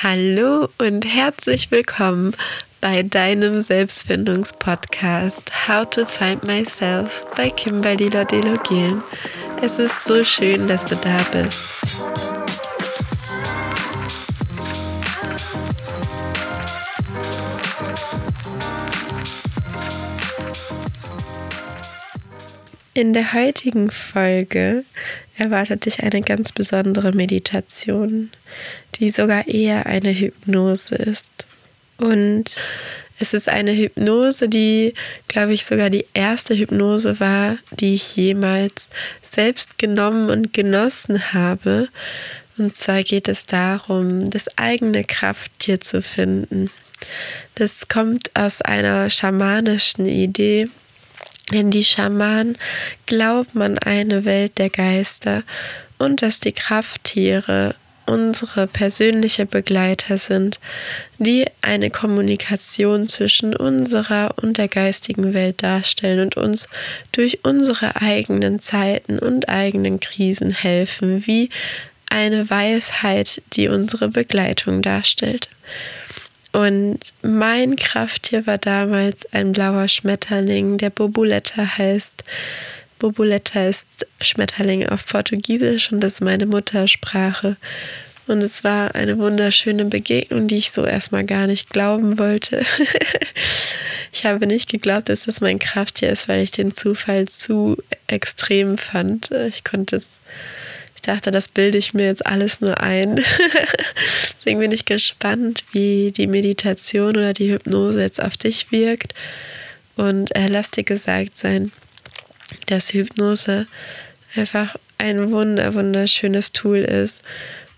Hallo und herzlich willkommen bei deinem Selbstfindungspodcast How to Find Myself bei Kimberly Lodelogelen. Es ist so schön, dass du da bist. In der heutigen Folge erwartet dich eine ganz besondere Meditation, die sogar eher eine Hypnose ist. Und es ist eine Hypnose, die, glaube ich, sogar die erste Hypnose war, die ich jemals selbst genommen und genossen habe. Und zwar geht es darum, das eigene Krafttier zu finden. Das kommt aus einer schamanischen Idee, denn die Schamanen glauben an eine Welt der Geister und dass die Krafttiere unsere persönliche Begleiter sind, die eine Kommunikation zwischen unserer und der geistigen Welt darstellen und uns durch unsere eigenen Zeiten und eigenen Krisen helfen, wie eine Weisheit, die unsere Begleitung darstellt. Und mein Krafttier war damals ein blauer Schmetterling, der Bobuletta heißt. Bobuletta ist Schmetterling auf Portugiesisch und das ist meine Muttersprache. Und es war eine wunderschöne Begegnung, die ich so erstmal gar nicht glauben wollte. ich habe nicht geglaubt, dass das mein Krafttier ist, weil ich den Zufall zu extrem fand. Ich konnte es ich dachte, das bilde ich mir jetzt alles nur ein. Deswegen bin ich gespannt, wie die Meditation oder die Hypnose jetzt auf dich wirkt. Und äh, lass dir gesagt sein, dass Hypnose einfach ein wunder, wunderschönes Tool ist,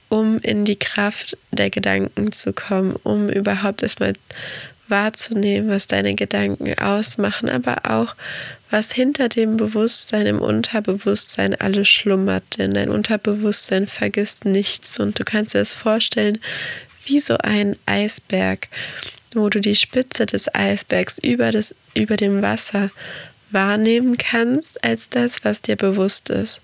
um in die Kraft der Gedanken zu kommen, um überhaupt erstmal wahrzunehmen, was deine Gedanken ausmachen, aber auch, was hinter dem Bewusstsein, im Unterbewusstsein alles schlummert. Denn dein Unterbewusstsein vergisst nichts und du kannst dir das vorstellen wie so ein Eisberg, wo du die Spitze des Eisbergs über, das, über dem Wasser wahrnehmen kannst als das, was dir bewusst ist.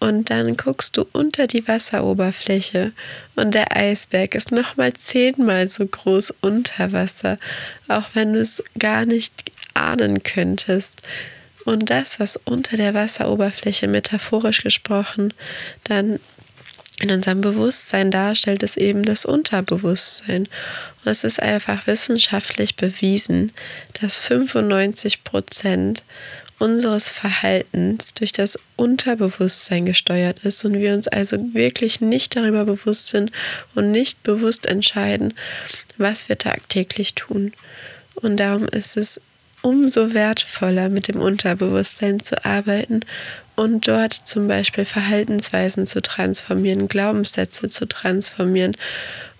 Und dann guckst du unter die Wasseroberfläche und der Eisberg ist nochmal zehnmal so groß unter Wasser, auch wenn du es gar nicht ahnen könntest. Und das, was unter der Wasseroberfläche metaphorisch gesprochen dann in unserem Bewusstsein darstellt, ist eben das Unterbewusstsein. Und es ist einfach wissenschaftlich bewiesen, dass 95 Prozent unseres Verhaltens durch das Unterbewusstsein gesteuert ist und wir uns also wirklich nicht darüber bewusst sind und nicht bewusst entscheiden, was wir tagtäglich tun. Und darum ist es umso wertvoller, mit dem Unterbewusstsein zu arbeiten und dort zum Beispiel Verhaltensweisen zu transformieren, Glaubenssätze zu transformieren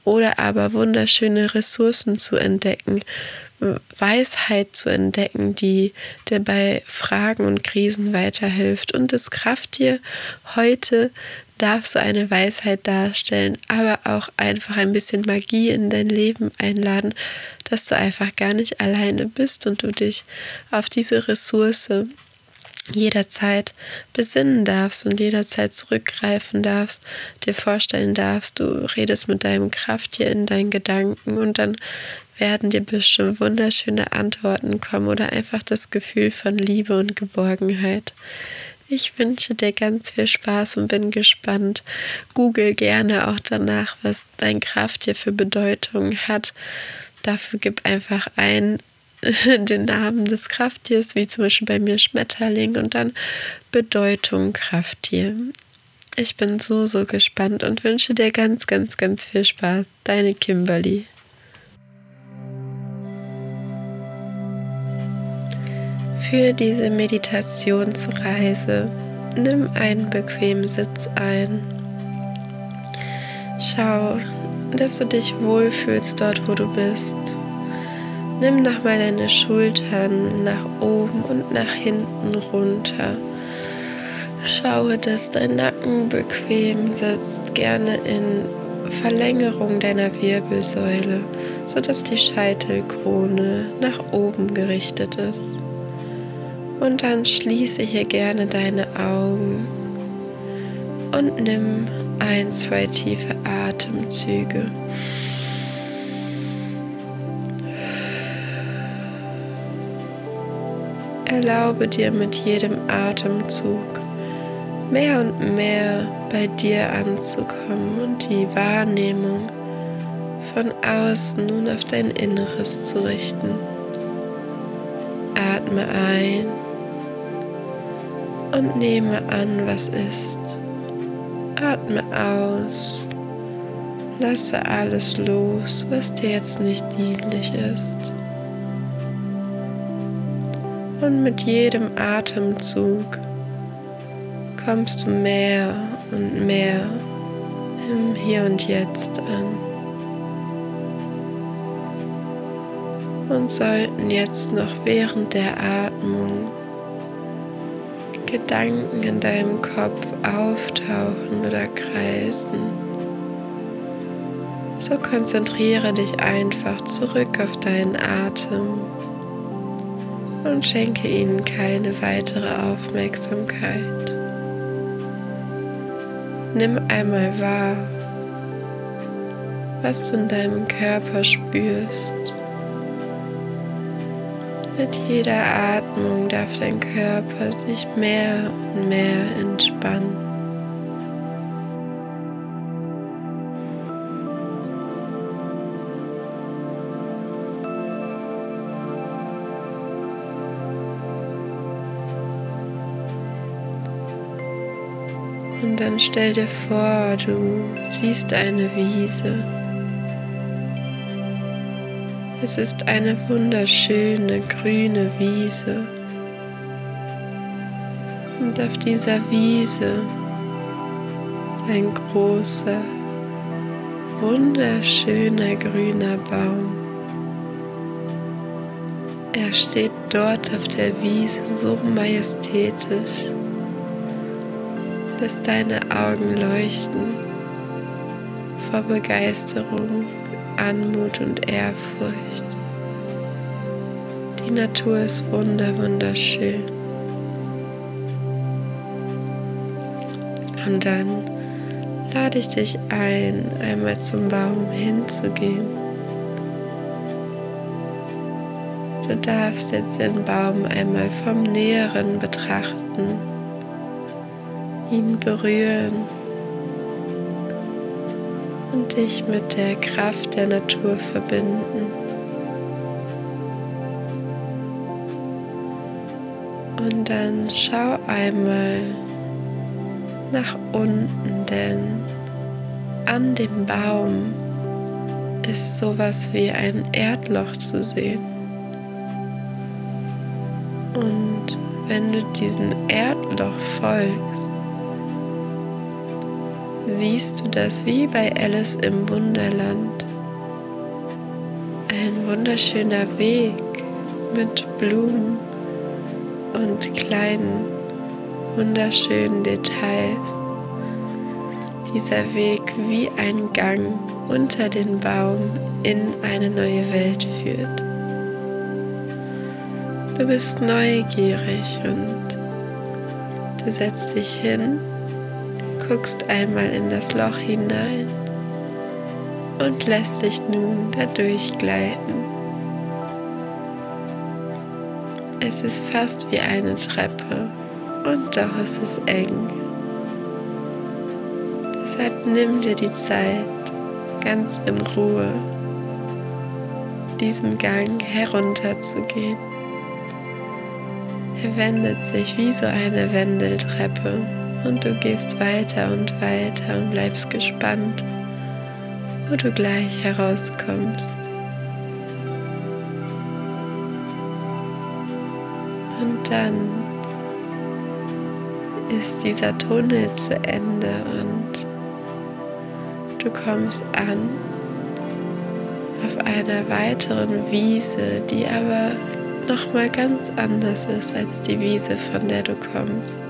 oder aber wunderschöne Ressourcen zu entdecken, Weisheit zu entdecken, die dir bei Fragen und Krisen weiterhilft. Und das Krafttier heute darf so eine Weisheit darstellen, aber auch einfach ein bisschen Magie in dein Leben einladen, dass du einfach gar nicht alleine bist und du dich auf diese Ressource jederzeit besinnen darfst und jederzeit zurückgreifen darfst, dir vorstellen darfst, du redest mit deinem Krafttier in deinen Gedanken und dann werden dir bestimmt wunderschöne Antworten kommen oder einfach das Gefühl von Liebe und Geborgenheit. Ich wünsche dir ganz viel Spaß und bin gespannt. Google gerne auch danach, was dein Krafttier für Bedeutung hat. Dafür gib einfach ein den Namen des Krafttiers, wie zum Beispiel bei mir Schmetterling und dann Bedeutung Krafttier. Ich bin so, so gespannt und wünsche dir ganz, ganz, ganz viel Spaß. Deine Kimberly. Für diese Meditationsreise nimm einen bequemen Sitz ein. Schau, dass du dich wohlfühlst dort, wo du bist. Nimm nochmal deine Schultern nach oben und nach hinten runter. Schaue, dass dein Nacken bequem sitzt, gerne in Verlängerung deiner Wirbelsäule, sodass die Scheitelkrone nach oben gerichtet ist. Und dann schließe hier gerne deine Augen und nimm ein, zwei tiefe Atemzüge. Erlaube dir mit jedem Atemzug mehr und mehr bei dir anzukommen und die Wahrnehmung von außen nun auf dein Inneres zu richten. Atme ein und nehme an, was ist. Atme aus. Lasse alles los, was dir jetzt nicht dienlich ist. Und mit jedem Atemzug kommst du mehr und mehr im Hier und Jetzt an. Und sollten jetzt noch während der Atmung Gedanken in deinem Kopf auftauchen oder kreisen, so konzentriere dich einfach zurück auf deinen Atem und schenke ihnen keine weitere Aufmerksamkeit. Nimm einmal wahr, was du in deinem Körper spürst. Mit jeder Atmung darf dein Körper sich mehr und mehr entspannen. Stell dir vor, du siehst eine Wiese. Es ist eine wunderschöne grüne Wiese. Und auf dieser Wiese ist ein großer, wunderschöner grüner Baum. Er steht dort auf der Wiese so majestätisch, dass deine Augen leuchten vor Begeisterung Anmut und Ehrfurcht. Die Natur ist wunder, wunderschön. Und dann lade ich dich ein, einmal zum Baum hinzugehen. Du darfst jetzt den Baum einmal vom Näheren betrachten, ihn berühren und dich mit der Kraft der Natur verbinden. Und dann schau einmal nach unten, denn an dem Baum ist sowas wie ein Erdloch zu sehen. Und wenn du diesem Erdloch folgst, siehst du das wie bei Alice im Wunderland. Ein wunderschöner Weg mit Blumen und kleinen, wunderschönen Details. Dieser Weg wie ein Gang unter den Baum in eine neue Welt führt. Du bist neugierig und du setzt dich hin guckst einmal in das Loch hinein und lässt dich nun dadurch gleiten. Es ist fast wie eine Treppe und doch ist es eng. Deshalb nimm dir die Zeit, ganz in Ruhe diesen Gang herunterzugehen. Er wendet sich wie so eine Wendeltreppe und du gehst weiter und weiter und bleibst gespannt, wo du gleich herauskommst. Und dann ist dieser Tunnel zu Ende und du kommst an auf einer weiteren Wiese, die aber noch mal ganz anders ist als die Wiese, von der du kommst.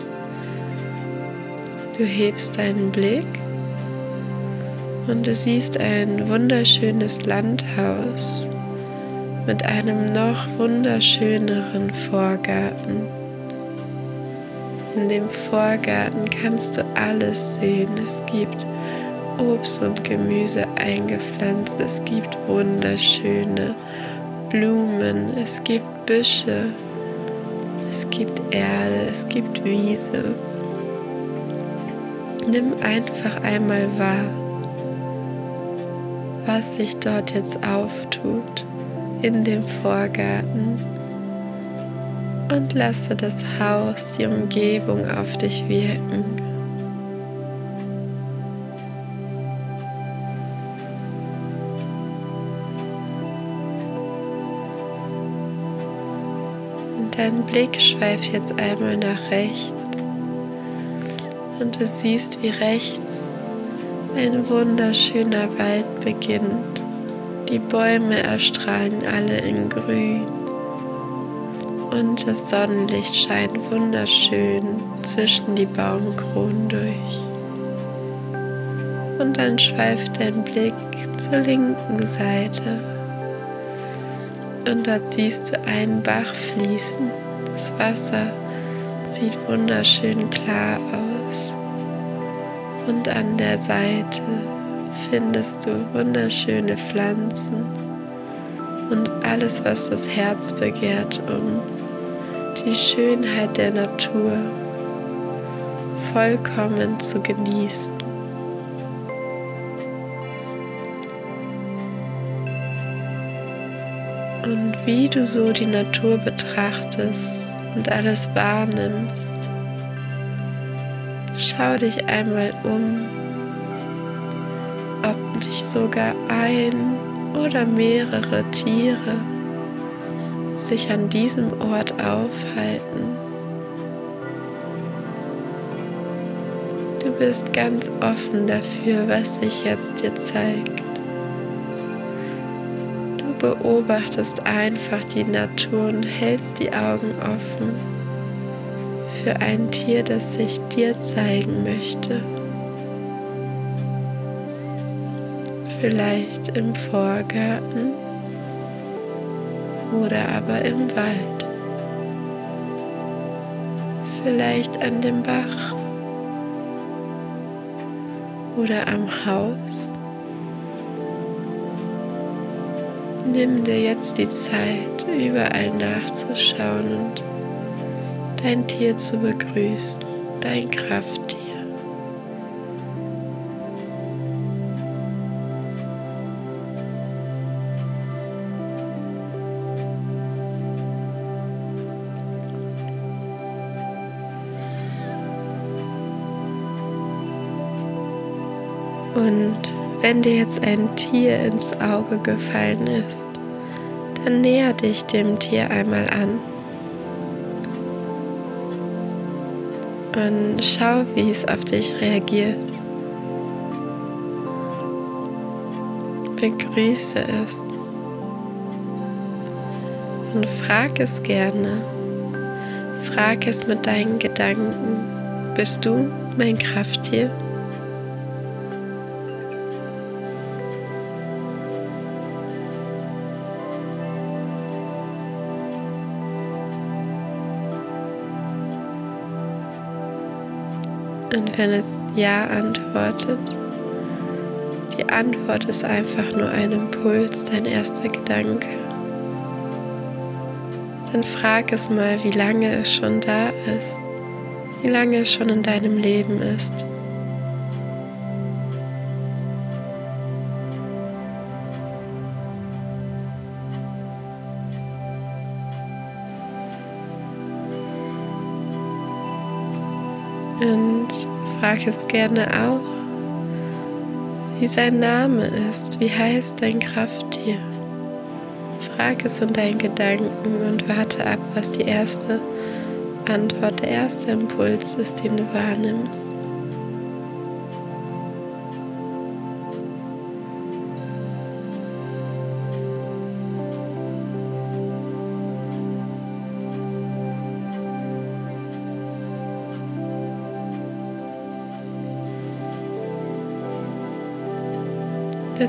Du hebst deinen Blick und du siehst ein wunderschönes Landhaus mit einem noch wunderschöneren Vorgarten. In dem Vorgarten kannst du alles sehen. Es gibt Obst und Gemüse eingepflanzt. Es gibt wunderschöne Blumen. Es gibt Büsche. Es gibt Erde, es gibt Wiese. Nimm einfach einmal wahr, was sich dort jetzt auftut in dem Vorgarten und lasse das Haus, die Umgebung auf dich wirken. Und dein Blick schweift jetzt einmal nach rechts und du siehst, wie rechts ein wunderschöner Wald beginnt. Die Bäume erstrahlen alle in Grün und das Sonnenlicht scheint wunderschön zwischen die Baumkronen durch. Und dann schweift dein Blick zur linken Seite und dort siehst du einen Bach fließen. Das Wasser sieht wunderschön klar aus. Und an der Seite findest du wunderschöne Pflanzen und alles, was das Herz begehrt, um die Schönheit der Natur vollkommen zu genießen. Und wie du so die Natur betrachtest und alles wahrnimmst, schau dich einmal um, ob nicht sogar ein oder mehrere Tiere sich an diesem Ort aufhalten. Du bist ganz offen dafür, was sich jetzt dir zeigt. Du beobachtest einfach die Natur und hältst die Augen offen für ein Tier, das sich dir zeigen möchte. Vielleicht im Vorgarten oder aber im Wald. Vielleicht an dem Bach oder am Haus. Nimm dir jetzt die Zeit, überall nachzuschauen und dein Tier zu begrüßen, dein Krafttier. Und wenn dir jetzt ein Tier ins Auge gefallen ist, dann näher dich dem Tier einmal an. Und schau, wie es auf dich reagiert. Begrüße es. Und frag es gerne. Frag es mit deinen Gedanken. Bist du mein Krafttier? Wenn es Ja antwortet, die Antwort ist einfach nur ein Impuls, dein erster Gedanke. Dann frag es mal, wie lange es schon da ist, wie lange es schon in deinem Leben ist. Frag es gerne auch, wie sein Name ist, wie heißt dein Krafttier. Frag es in deinen Gedanken und warte ab, was die erste Antwort, der erste Impuls ist, den du wahrnimmst.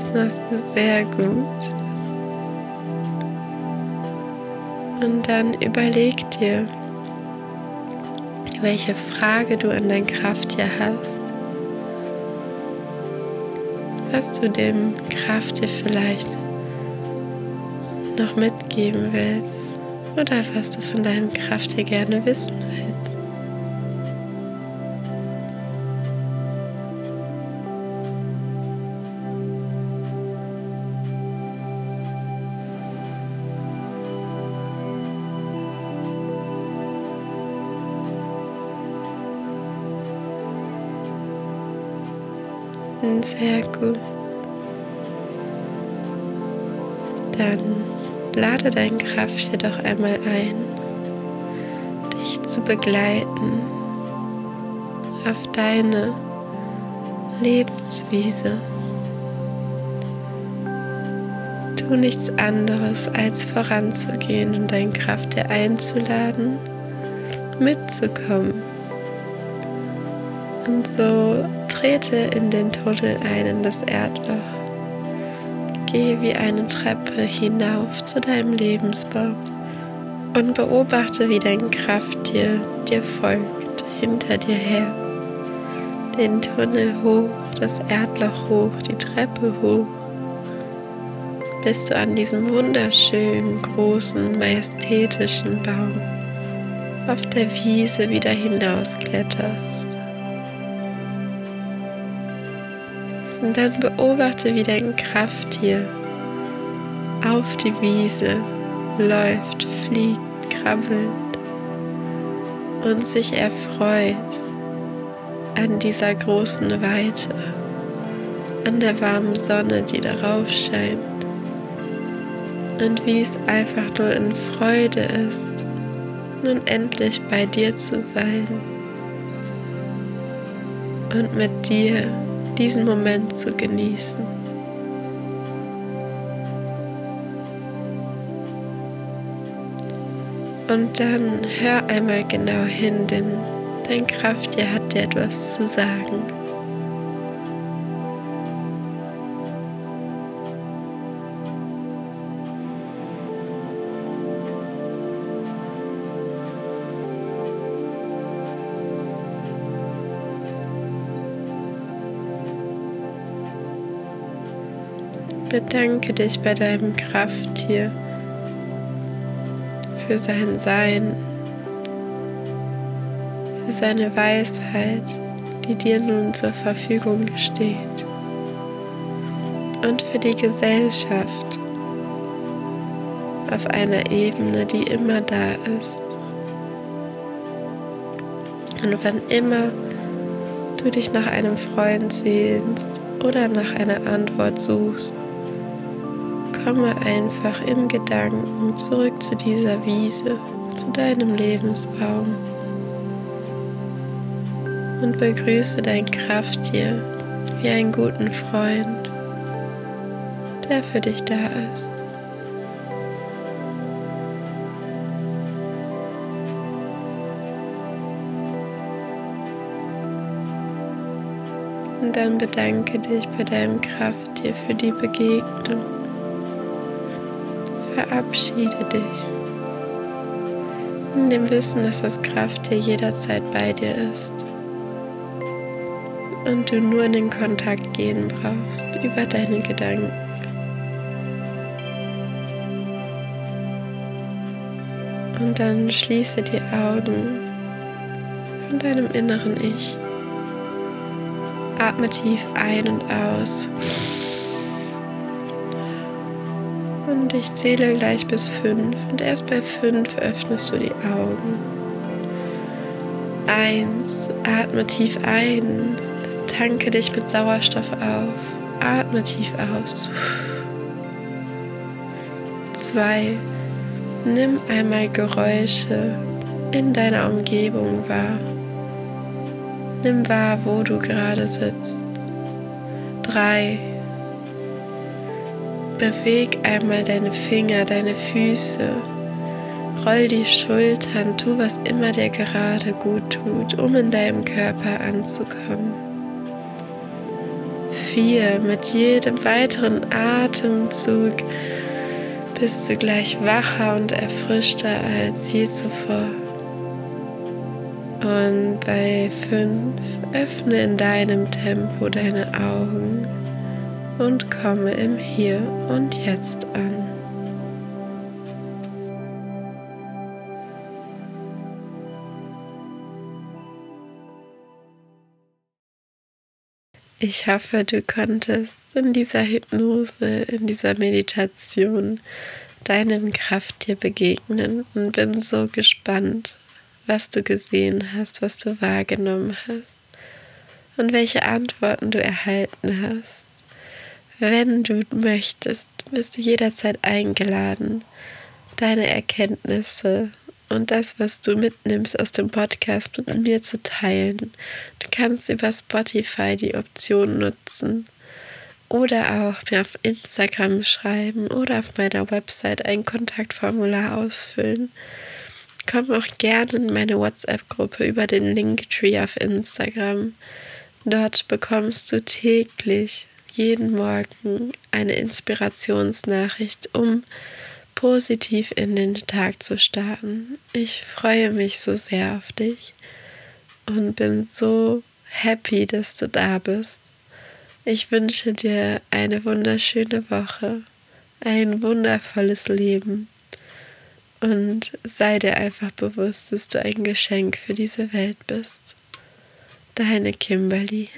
Das machst du sehr gut. Und dann überleg dir, welche Frage du an dein Krafttier hast. Was du dem Krafttier vielleicht noch mitgeben willst. oder was du von deinem Krafttier gerne wissen willst. Sehr gut. Dann lade dein Kraft jedoch einmal ein, dich zu begleiten auf deine Lebenswiese. Tu nichts anderes, als voranzugehen und dein Kraft dir einzuladen, mitzukommen. Und so trete in den Tunnel ein, in das Erdloch. Geh wie eine Treppe hinauf zu deinem Lebensbaum und beobachte, wie dein Krafttier dir folgt, hinter dir her. Den Tunnel hoch, das Erdloch hoch, die Treppe hoch, bis du an diesem wunderschönen, großen, majestätischen Baum auf der Wiese wieder hinauskletterst. Und dann beobachte, wie dein Krafttier auf die Wiese läuft, fliegt, krabbelt und sich erfreut an dieser großen Weite, an der warmen Sonne, die darauf scheint. Und wie es einfach nur in Freude ist, nun endlich bei dir zu sein und mit dir diesen Moment zu genießen. Und dann hör einmal genau hin, denn dein Krafttier hat dir etwas zu sagen. Bedanke dich bei deinem Krafttier für sein Sein, für seine Weisheit, die dir nun zur Verfügung steht und für die Gesellschaft auf einer Ebene, die immer da ist. Und wann immer du dich nach einem Freund sehnst oder nach einer Antwort suchst, komme einfach in Gedanken zurück zu dieser Wiese, zu deinem Lebensbaum und begrüße dein Krafttier wie einen guten Freund, der für dich da ist. Und dann bedanke dich bei deinem Krafttier für die Begegnung verabschiede dich. In dem Wissen, dass das Krafttier jederzeit bei dir ist. Und du nur in den Kontakt gehen brauchst über deine Gedanken. Und dann schließe die Augen von deinem inneren Ich. Atme tief ein und aus. Und ich zähle gleich bis fünf. Und erst bei fünf öffnest du die Augen. Eins, atme tief ein. Tanke dich mit Sauerstoff auf. Atme tief aus. Zwei, nimm einmal Geräusche in deiner Umgebung wahr. Nimm wahr, wo du gerade sitzt. Drei, Beweg einmal deine Finger, deine Füße. Roll die Schultern, tu was immer dir gerade gut tut, um in deinem Körper anzukommen. Vier, mit jedem weiteren Atemzug bist du gleich wacher und erfrischter als je zuvor. Und bei fünf öffne in deinem Tempo deine Augen und komme im Hier und Jetzt an. Ich hoffe, du konntest in dieser Hypnose, in dieser Meditation deinem Krafttier begegnen und bin so gespannt, was du gesehen hast, was du wahrgenommen hast und welche Antworten du erhalten hast. Wenn du möchtest, bist du jederzeit eingeladen, deine Erkenntnisse und das, was du mitnimmst aus dem Podcast mit mir zu teilen. Du kannst über Spotify die Option nutzen oder auch mir auf Instagram schreiben oder auf meiner Website ein Kontaktformular ausfüllen. Komm auch gerne in meine WhatsApp-Gruppe über den Linktree auf Instagram. Dort bekommst du täglich, jeden Morgen, eine Inspirationsnachricht, um positiv in den Tag zu starten. Ich freue mich so sehr auf dich und bin so happy, dass du da bist. Ich wünsche dir eine wunderschöne Woche, ein wundervolles Leben und sei dir einfach bewusst, dass du ein Geschenk für diese Welt bist. Deine Kimberly.